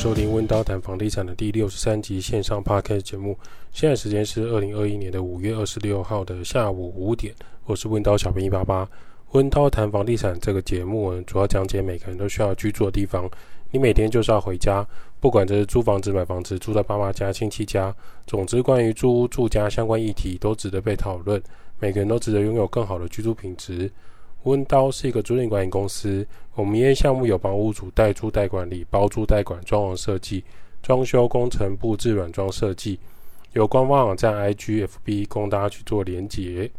收听温刀谈房地产的第六十三集线上 Podcast 节目。现在时间是二零二一年的五月二十六号的下午五点。我是温刀小编一八八。温刀谈房地产这个节目呢，主要讲解每个人都需要居住的地方。你每天就是要回家，不管这是租房子、买房子、住在爸妈家、亲戚家，总之关于租屋住家相关议题都值得被讨论。每个人都值得拥有更好的居住品质。温刀是一个租赁管理公司，我们营业项目有帮屋主代租代管理、包租代管、装潢设计、装修工程布置、软装设计。有官方网站 IGFB 供大家去做连结。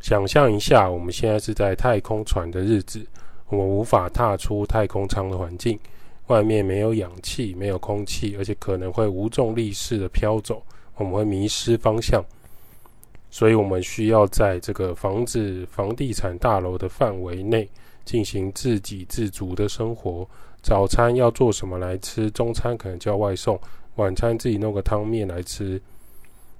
想象一下，我们现在是在太空船的日子，我们无法踏出太空舱的环境。外面没有氧气，没有空气，而且可能会无重力式的飘走，我们会迷失方向。所以，我们需要在这个房子、房地产大楼的范围内进行自给自足的生活。早餐要做什么来吃？中餐可能叫外送，晚餐自己弄个汤面来吃。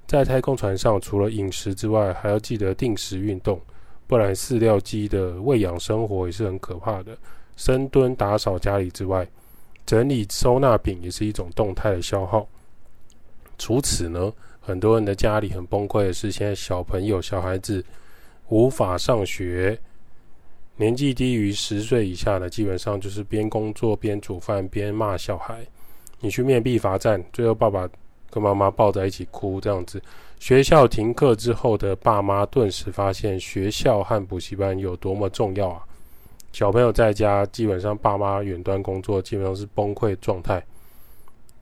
在太空船上，除了饮食之外，还要记得定时运动，不然饲料鸡的喂养生活也是很可怕的。深蹲、打扫家里之外，整理收纳品也是一种动。态的消耗。除此呢，很多人的家里很崩溃的是，现在小朋友、小孩子无法上学，年纪低于十岁以下的，基本上就是边工作边煮饭边骂小孩。你去面壁罚站，最后爸爸跟妈妈抱在一起哭，这样子。学校停课之后的爸妈顿时发现学校和补习班有多么重要啊！小朋友在家，基本上爸妈远端工作，基本上是崩溃状态。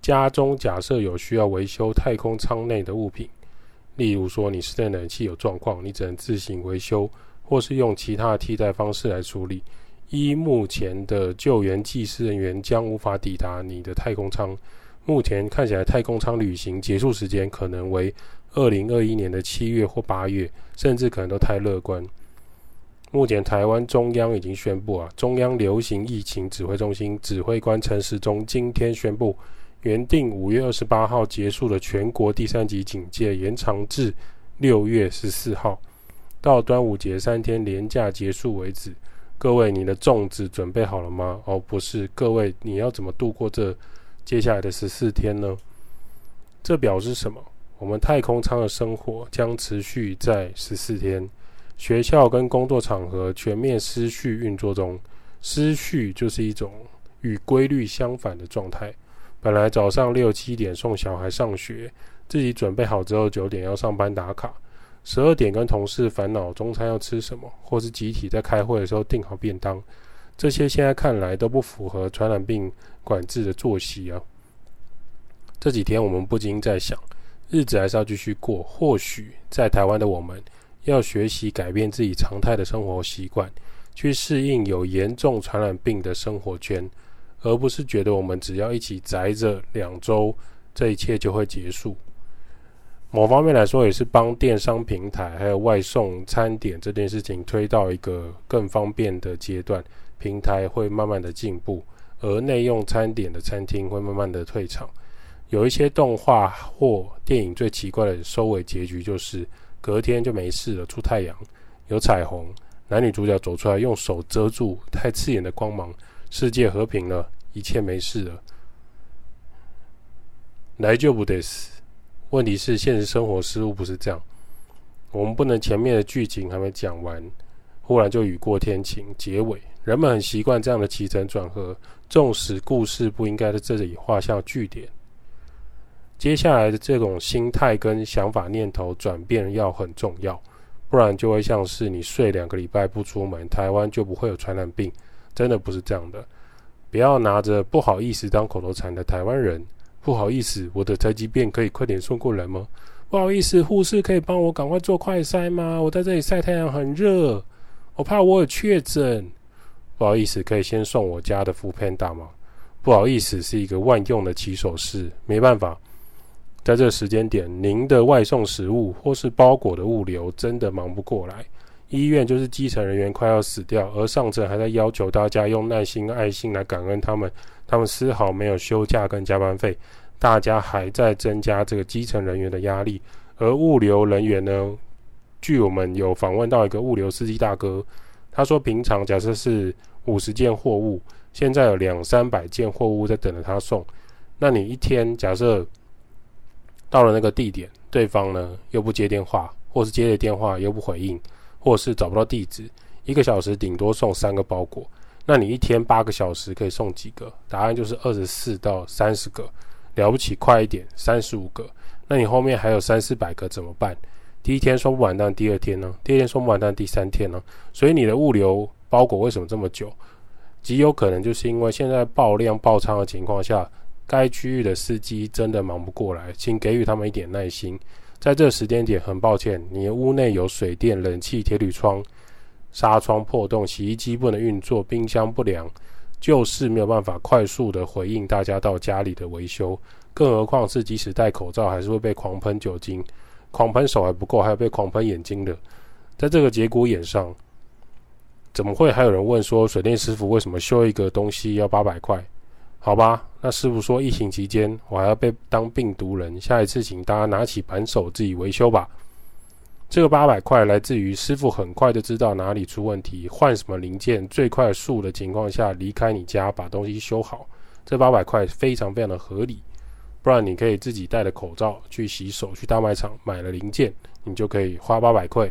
家中假设有需要维修太空舱内的物品，例如说你室内冷气有状况，你只能自行维修，或是用其他的替代方式来处理。依目前的救援技师人员将无法抵达你的太空舱。目前看起来，太空舱旅行结束时间可能为二零二一年的七月或八月，甚至可能都太乐观。目前，台湾中央已经宣布啊，中央流行疫情指挥中心指挥官陈时中今天宣布，原定五月二十八号结束的全国第三级警戒延长至六月十四号，到端午节三天连假结束为止。各位，你的粽子准备好了吗？哦，不是，各位，你要怎么度过这接下来的十四天呢？这表示什么？我们太空舱的生活将持续在十四天。学校跟工作场合全面失序运作中，失序就是一种与规律相反的状态。本来早上六七点送小孩上学，自己准备好之后九点要上班打卡，十二点跟同事烦恼中餐要吃什么，或是集体在开会的时候订好便当，这些现在看来都不符合传染病管制的作息啊。这几天我们不禁在想，日子还是要继续过。或许在台湾的我们。要学习改变自己常态的生活习惯，去适应有严重传染病的生活圈，而不是觉得我们只要一起宅着两周，这一切就会结束。某方面来说，也是帮电商平台还有外送餐点这件事情推到一个更方便的阶段，平台会慢慢的进步，而内用餐点的餐厅会慢慢的退场。有一些动画或电影最奇怪的收尾结局就是。隔天就没事了，出太阳，有彩虹，男女主角走出来，用手遮住太刺眼的光芒，世界和平了，一切没事了。来就不得死。问题是现实生活失误不是这样，我们不能前面的剧情还没讲完，忽然就雨过天晴，结尾。人们很习惯这样的起承转合，纵使故事不应该在这里画下句点。接下来的这种心态跟想法念头转变要很重要，不然就会像是你睡两个礼拜不出门，台湾就不会有传染病，真的不是这样的。不要拿着不好意思当口头禅的台湾人，不好意思，我的宅急便可以快点送过来吗？不好意思，护士可以帮我赶快做快筛吗？我在这里晒太阳很热，我怕我有确诊。不好意思，可以先送我家的 foodpanda 吗？不好意思，是一个万用的起手式，没办法。在这时间点，您的外送食物或是包裹的物流真的忙不过来。医院就是基层人员快要死掉，而上层还在要求大家用耐心、爱心来感恩他们，他们丝毫没有休假跟加班费，大家还在增加这个基层人员的压力。而物流人员呢，据我们有访问到一个物流司机大哥，他说平常假设是五十件货物，现在有两三百件货物在等着他送。那你一天假设到了那个地点，对方呢又不接电话，或是接了电话又不回应，或是找不到地址，一个小时顶多送三个包裹。那你一天八个小时可以送几个？答案就是二十四到三十个，了不起快一点三十五个。那你后面还有三四百个怎么办？第一天送不完，但第二天呢？第二天送不完，但第三天呢？所以你的物流包裹为什么这么久？极有可能就是因为现在爆量爆仓的情况下，该区域的司机真的忙不过来，请给予他们一点耐心。在这时间点，很抱歉，你的屋内有水电、冷气、铁铝窗、纱窗破洞、洗衣机不能运作、冰箱不良，就是没有办法快速的回应大家到家里的维修。更何况是即使戴口罩，还是会被狂喷酒精，狂喷手还不够，还有被狂喷眼睛的。在这个节骨眼上，怎么会还有人问说，水电师傅为什么修一个东西要八百块？好吧，那师傅说疫情期间我还要被当病毒人，下一次请大家拿起扳手自己维修吧。这个八百块来自于师傅很快就知道哪里出问题，换什么零件，最快速的情况下离开你家把东西修好。这八百块非常非常的合理。不然你可以自己戴着口罩去洗手，去大卖场买了零件，你就可以花八百块，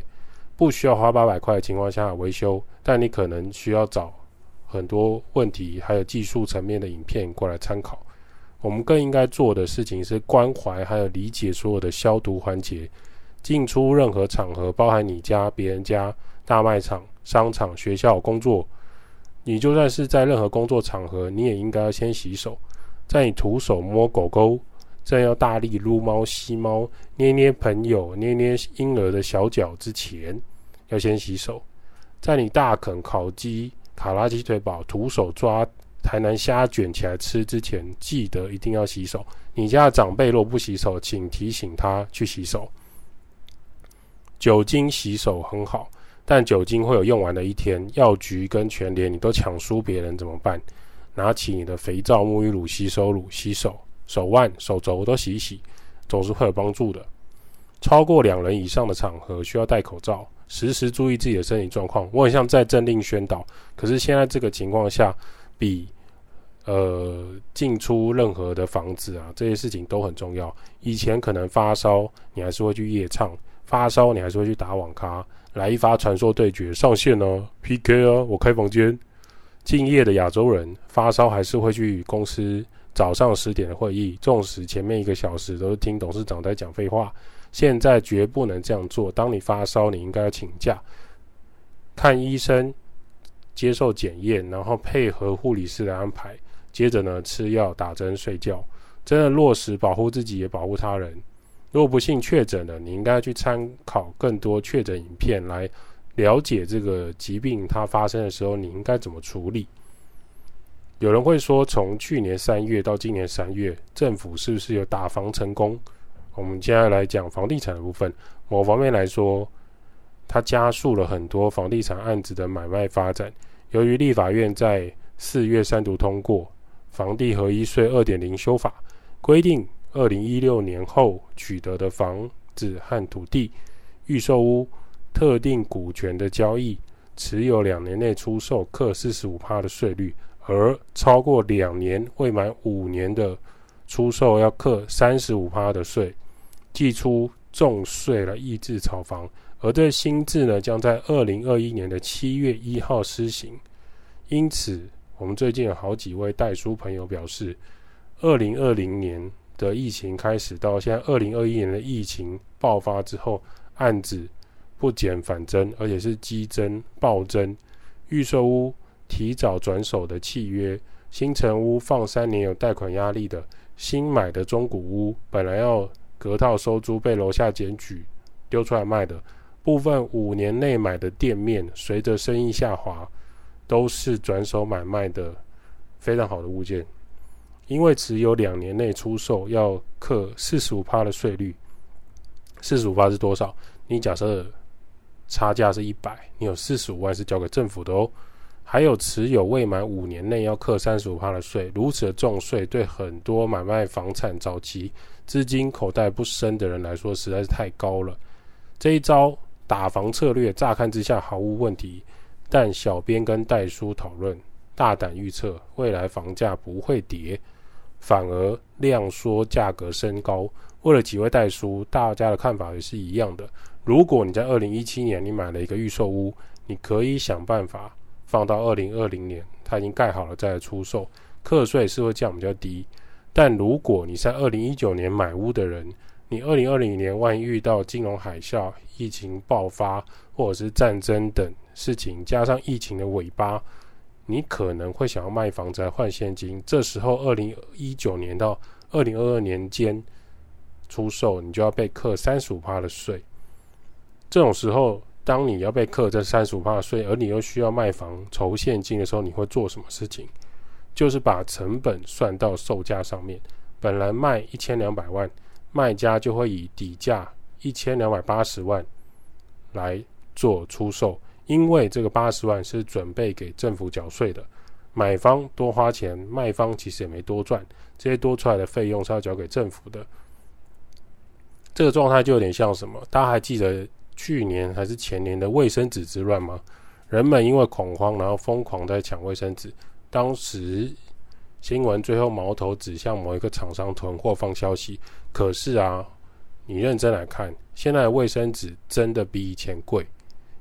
不需要花八百块的情况下维修，但你可能需要找很多问题还有技术层面的影片过来参考。我们更应该做的事情是关怀还有理解所有的消毒环节。进出任何场合，包含你家、别人家、大卖场、商场、学校、工作，你就算是在任何工作场合，你也应该要先洗手。在你徒手摸狗狗，正要大力撸猫、吸猫、捏捏朋友、捏捏婴儿的小脚之前，要先洗手。在你大啃烤鸡、卡拉鸡腿堡，徒手抓台南虾卷起来吃之前，记得一定要洗手。你家的长辈若不洗手，请提醒他去洗手。酒精洗手很好，但酒精会有用完的一天。药局跟全联你都抢输别人怎么办？拿起你的肥皂、沐浴乳、洗手乳洗手，手腕、手肘都洗一洗，总是会有帮助的。超过两人以上的场合需要戴口罩，时时注意自己的身体状况。我很像在政令宣导，可是现在这个情况下，比呃进出任何的房子啊，这些事情都很重要。以前可能发烧，你还是会去夜唱；发烧，你还是会去打网咖。来一发传说对决上线呢、PK 啊，我开房间。敬业的亚洲人发烧还是会去公司早上十点的会议，纵使前面一个小时都是听董事长在讲废话，现在绝不能这样做。当你发烧，你应该要请假，看医生，接受检验，然后配合护理师的安排，接着呢吃药、打针、睡觉，真的落实保护自己也保护他人。如果不幸确诊了，你应该去参考更多确诊影片来。了解这个疾病它发生的时候，你应该怎么处理？有人会说，从去年三月到今年三月，政府是不是有打防成功？我们接下来讲房地产的部分。某方面来说，它加速了很多房地产案子的买卖发展。由于立法院在四月三读通过房地合一税二点零修法，规定二零一六年后取得的房子和土地预售屋。特定股权的交易，持有两年内出售，课四十五趴的税率；而超过两年未满五年的出售，要课三十五趴的税，祭出重税来抑制炒房。而这新制呢，将在二零二一年的七月一号施行。因此，我们最近有好几位代书朋友表示，二零二零年的疫情开始到现在，二零二一年的疫情爆发之后，案子。不减反增，而且是激增暴增。预售屋提早转手的契约，新成屋放三年有贷款压力的，新买的中古屋本来要隔套收租，被楼下检举丢出来卖的，部分五年内买的店面，随着生意下滑，都是转手买卖的非常好的物件。因为持有两年内出售要课四十五趴的税率，四十五趴是多少？你假设。差价是一百，你有四十五万是交给政府的哦。还有持有未满五年内要课三十五趴的税，如此的重税对很多买卖房产早期资金口袋不深的人来说实在是太高了。这一招打房策略乍看之下毫无问题，但小编跟代叔讨论大胆预测未来房价不会跌，反而量缩价格升高。为了几位代叔，大家的看法也是一样的。如果你在二零一七年你买了一个预售屋，你可以想办法放到二零二零年，它已经盖好了再来出售，课税是会降比较低。但如果你在二零一九年买屋的人，你二零二零年万一遇到金融海啸、疫情爆发或者是战争等事情，加上疫情的尾巴，你可能会想要卖房子来换现金。这时候，二零一九年到二零二二年间出售，你就要被课三十五趴的税。这种时候，当你要被课这三十五趴税，而你又需要卖房筹现金的时候，你会做什么事情？就是把成本算到售价上面，本来卖一千两百万。卖家就会以底价一千两百八十万来做出售，因为这个八十万是准备给政府缴税的。买方多花钱，卖方其实也没多赚，这些多出来的费用是要交给政府的。这个状态就有点像什么？大家还记得去年还是前年的卫生纸之乱吗？人们因为恐慌，然后疯狂在抢卫生纸，当时。新闻最后矛头指向某一个厂商囤货放消息，可是啊，你认真来看，现在的卫生纸真的比以前贵。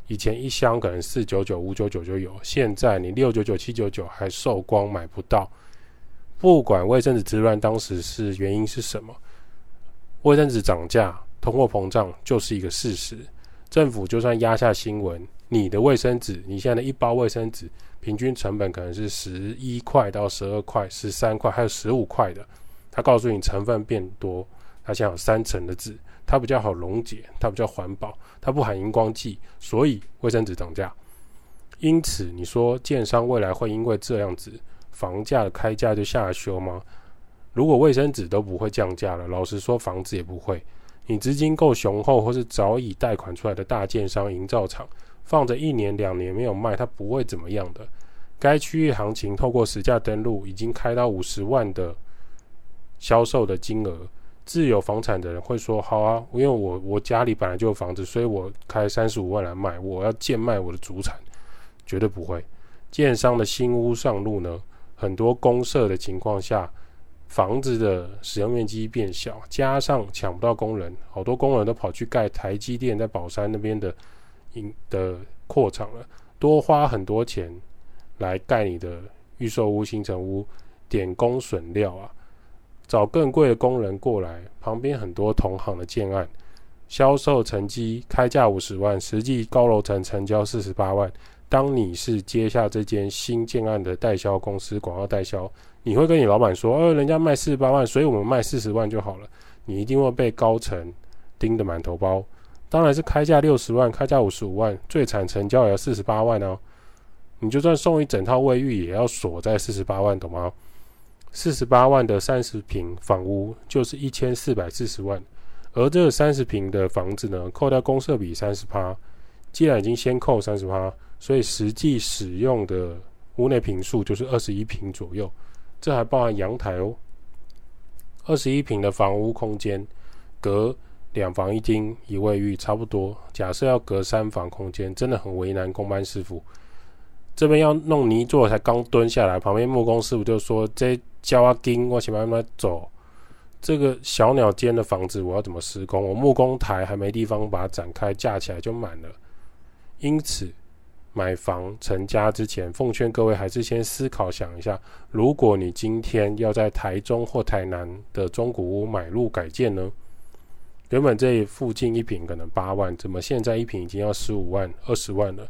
以前一箱可能四九九、五九九就有，现在你六九九、七九九还售光买不到。不管卫生纸之乱当时是原因是什么，卫生纸涨价、通货膨胀就是一个事实。政府就算压下新闻，你的卫生纸，你现在的一包卫生纸。平均成本可能是十一块到十二块、十三块，还有十五块的。他告诉你成分变多，它现在有三层的纸，它比较好溶解，它比较环保，它不含荧光剂，所以卫生纸涨价。因此，你说建商未来会因为这样子房价的开价就下修吗？如果卫生纸都不会降价了，老实说，房子也不会。你资金够雄厚，或是早已贷款出来的大建商、营造厂。放着一年两年没有卖，它不会怎么样的。该区域行情透过实价登录已经开到五十万的销售的金额，自有房产的人会说：好啊，因为我我家里本来就有房子，所以我开三十五万来卖，我要贱卖我的主产，绝对不会。建商的新屋上路呢，很多公设的情况下，房子的使用面积变小，加上抢不到工人，好多工人都跑去盖台积电在宝山那边的。的扩厂了，多花很多钱来盖你的预售屋、新城屋，点工损料啊，找更贵的工人过来。旁边很多同行的建案，销售成绩开价五十万，实际高楼层成交四十八万。当你是接下这间新建案的代销公司，广告代销，你会跟你老板说：“呃，人家卖四十八万，所以我们卖四十万就好了。”你一定会被高层盯得满头包。当然是开价六十万，开价五十五万，最惨成交也要四十八万哦。你就算送一整套卫浴，也要锁在四十八万，懂吗？四十八万的三十平房屋就是一千四百四十万，而这三十平的房子呢，扣掉公设比三十趴，既然已经先扣三十趴，所以实际使用的屋内坪数就是二十一坪左右，这还包含阳台哦。二十一平的房屋空间隔。两房一厅一卫浴差不多。假设要隔三房空间，真的很为难工班师傅。这边要弄泥做，才刚蹲下来，旁边木工师傅就说：“这交阿金，我先慢慢走。这个小鸟间的房子，我要怎么施工？我木工台还没地方把它展开，架起来就满了。因此，买房成家之前，奉劝各位还是先思考想一下：如果你今天要在台中或台南的中古屋买入改建呢？”原本这附近一坪可能八万，怎么现在一坪已经要十五万、二十万了？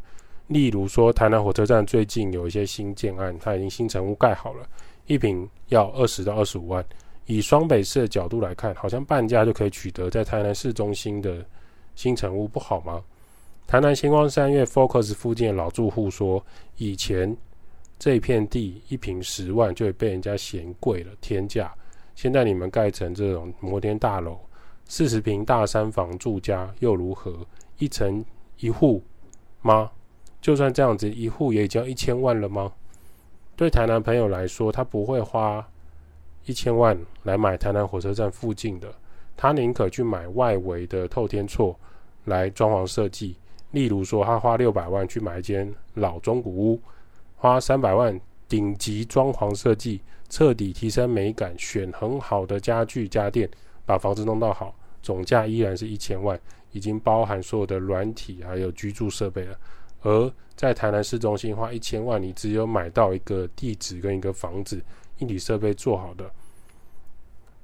例如说，台南火车站最近有一些新建案，它已经新成屋盖好了，一坪要二十到二十五万。以双北市的角度来看，好像半价就可以取得在台南市中心的新成屋，不好吗？台南星光三月 Focus 附近的老住户说，以前这片地一坪十万就会被人家嫌贵了，天价。现在你们盖成这种摩天大楼。四十坪大三房住家又如何？一层一户吗？就算这样子，一户也已经一千万了吗？对台南朋友来说，他不会花一千万来买台南火车站附近的，他宁可去买外围的透天厝来装潢设计。例如说，他花六百万去买一间老中古屋，花三百万顶级装潢设计，彻底提升美感，选很好的家具家电，把房子弄到好，总价依然是一千万，已经包含所有的软体还有居住设备了。而在台南市中心花一千万，你只有买到一个地址跟一个房子，硬体设备做好的。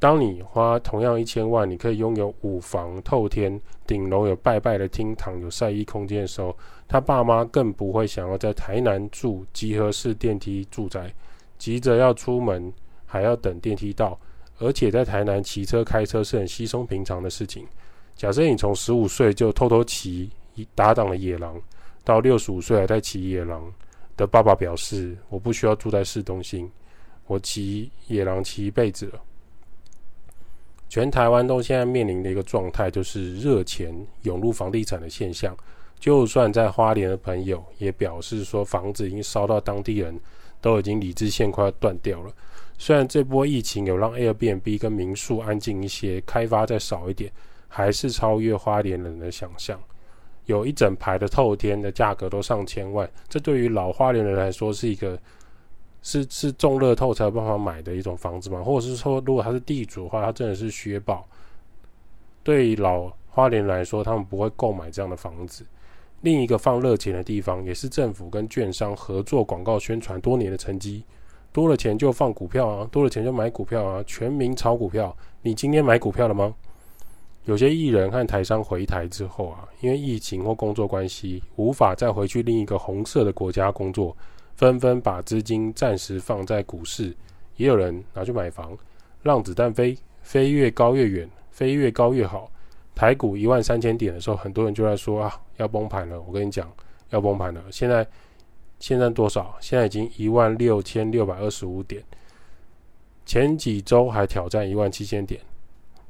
当你花同样一千万，你可以拥有五房透天，顶楼有拜拜的厅堂，有晒衣空间的时候，他爸妈更不会想要在台南住集合式电梯住宅，急着要出门还要等电梯到，而且在台南骑车开车是很稀松平常的事情。假设你从十五岁就偷偷骑打挡了野狼，到六十五岁还在骑野狼的爸爸表示：“我不需要住在市中心，我骑野狼骑一辈子了。”全台湾都现在面临的一个状态，就是热钱涌入房地产的现象。就算在花莲的朋友也表示说，房子已经烧到当地人都已经理智线快要断掉了。虽然这波疫情有让 Airbnb 跟民宿安静一些，开发再少一点，还是超越花莲人的想象。有一整排的透天的价格都上千万，这对于老花莲人来说是一个。是是中乐透才有办法买的一种房子吗？或者是说，如果他是地主的话，他真的是削爆。对老花莲来说，他们不会购买这样的房子。另一个放热钱的地方，也是政府跟券商合作广告宣传多年的成绩。多了钱就放股票啊，多了钱就买股票啊，全民炒股票。你今天买股票了吗？有些艺人和台商回台之后啊，因为疫情或工作关系，无法再回去另一个红色的国家工作。纷纷把资金暂时放在股市，也有人拿去买房，让子弹飞，飞越高越远，飞越高越好。台股一万三千点的时候，很多人就在说啊，要崩盘了。我跟你讲，要崩盘了。现在现在多少？现在已经一万六千六百二十五点，前几周还挑战一万七千点，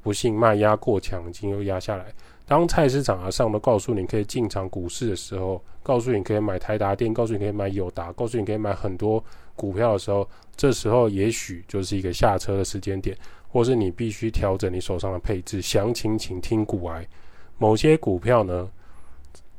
不幸卖压过强，已经又压下来。当菜市场啊上都告诉你可以进场股市的时候，告诉你可以买台达电，告诉你可以买友达，告诉你可以买很多股票的时候，这时候也许就是一个下车的时间点，或是你必须调整你手上的配置。详情请听股癌。某些股票呢，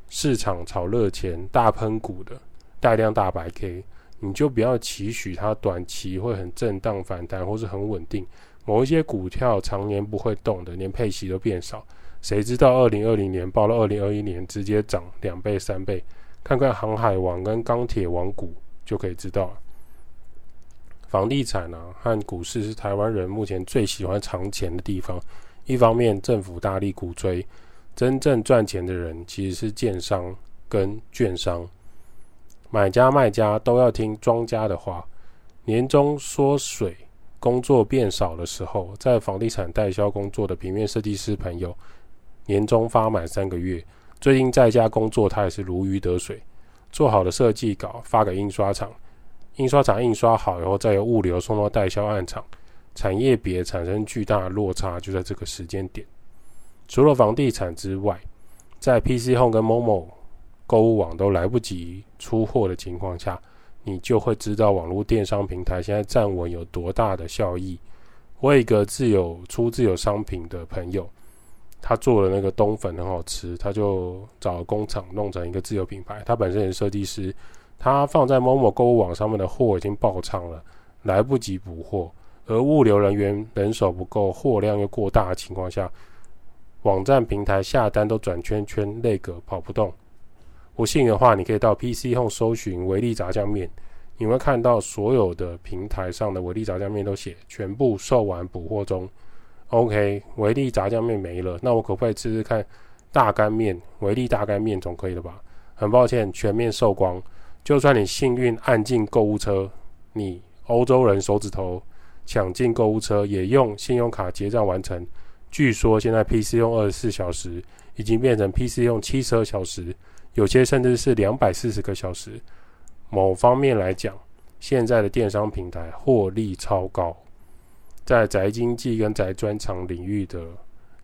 市场炒热钱，大喷股的带量大白 K，你就不要期许它短期会很震荡反弹，或是很稳定。某一些股票常年不会动的，连配息都变少。谁知道二零二零年报了二零二一年直接涨两倍三倍，看看航海王跟钢铁王股就可以知道。房地产啊和股市是台湾人目前最喜欢藏钱的地方。一方面政府大力鼓吹，真正赚钱的人其实是建商跟券商，买家卖家都要听庄家的话。年终缩水，工作变少的时候，在房地产代销工作的平面设计师朋友。年终发满三个月，最近在家工作，他也是如鱼得水。做好的设计稿发给印刷厂，印刷厂印刷好以后，再由物流送到代销案场。产业别产生巨大的落差，就在这个时间点。除了房地产之外，在 PC Home 跟 Momo 购物网都来不及出货的情况下，你就会知道网络电商平台现在站稳有多大的效益。我有一个自有出自有商品的朋友。他做的那个冬粉很好吃，他就找工厂弄成一个自有品牌。他本身也是设计师，他放在某某购物网上面的货已经爆仓了，来不及补货，而物流人员人手不够，货量又过大的情况下，网站平台下单都转圈圈，内个跑不动。不信的话，你可以到 PC Home 搜寻维力炸酱面，你会看到所有的平台上的维力炸酱面都写全部售完补货中。OK，维力炸酱面没了，那我可不可以试试看大干面？维力大干面总可以了吧？很抱歉，全面售光。就算你幸运按进购物车，你欧洲人手指头抢进购物车，也用信用卡结账完成。据说现在 PC 用二十四小时，已经变成 PC 用七十二小时，有些甚至是两百四十个小时。某方面来讲，现在的电商平台获利超高。在宅经济跟宅专长领域的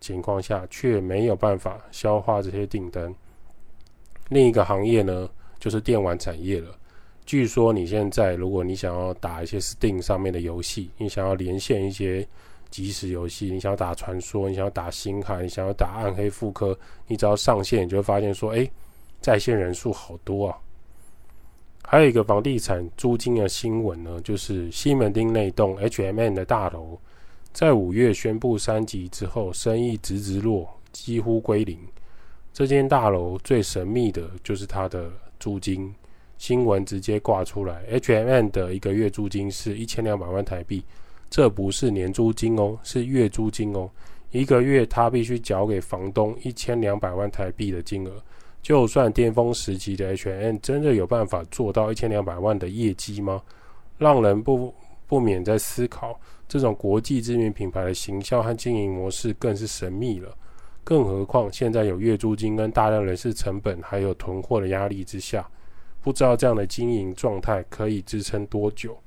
情况下，却没有办法消化这些订单。另一个行业呢，就是电玩产业了。据说你现在，如果你想要打一些 Steam 上面的游戏，你想要连线一些即时游戏，你想要打传说，你想要打星海，你想要打暗黑复刻，你只要上线，你就会发现说，哎，在线人数好多啊。还有一个房地产租金的新闻呢，就是西门町那栋 H M N 的大楼，在五月宣布三级之后，生意直直落，几乎归零。这间大楼最神秘的就是它的租金，新闻直接挂出来，H M N 的一个月租金是一千两百万台币，这不是年租金哦，是月租金哦，一个月他必须缴给房东一千两百万台币的金额。就算巅峰时期的 H&M 真的有办法做到一千两百万的业绩吗？让人不不免在思考，这种国际知名品牌的行销和经营模式更是神秘了。更何况现在有月租金跟大量人事成本，还有囤货的压力之下，不知道这样的经营状态可以支撑多久。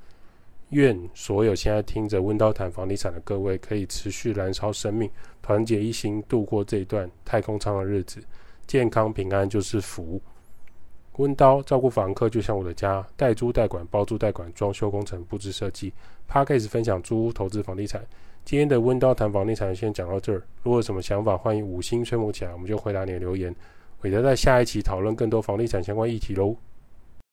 愿所有现在听着温叨谈房地产的各位，可以持续燃烧生命，团结一心，度过这段太空舱的日子。健康平安就是福。温刀照顾房客就像我的家，代租代管、包租代管、装修工程、布置设计。Podcast 分享租屋投资房地产。今天的温刀谈房地产先讲到这儿。如果有什么想法，欢迎五星吹捧起来，我们就回答你的留言。韦德在下一期讨论更多房地产相关议题喽。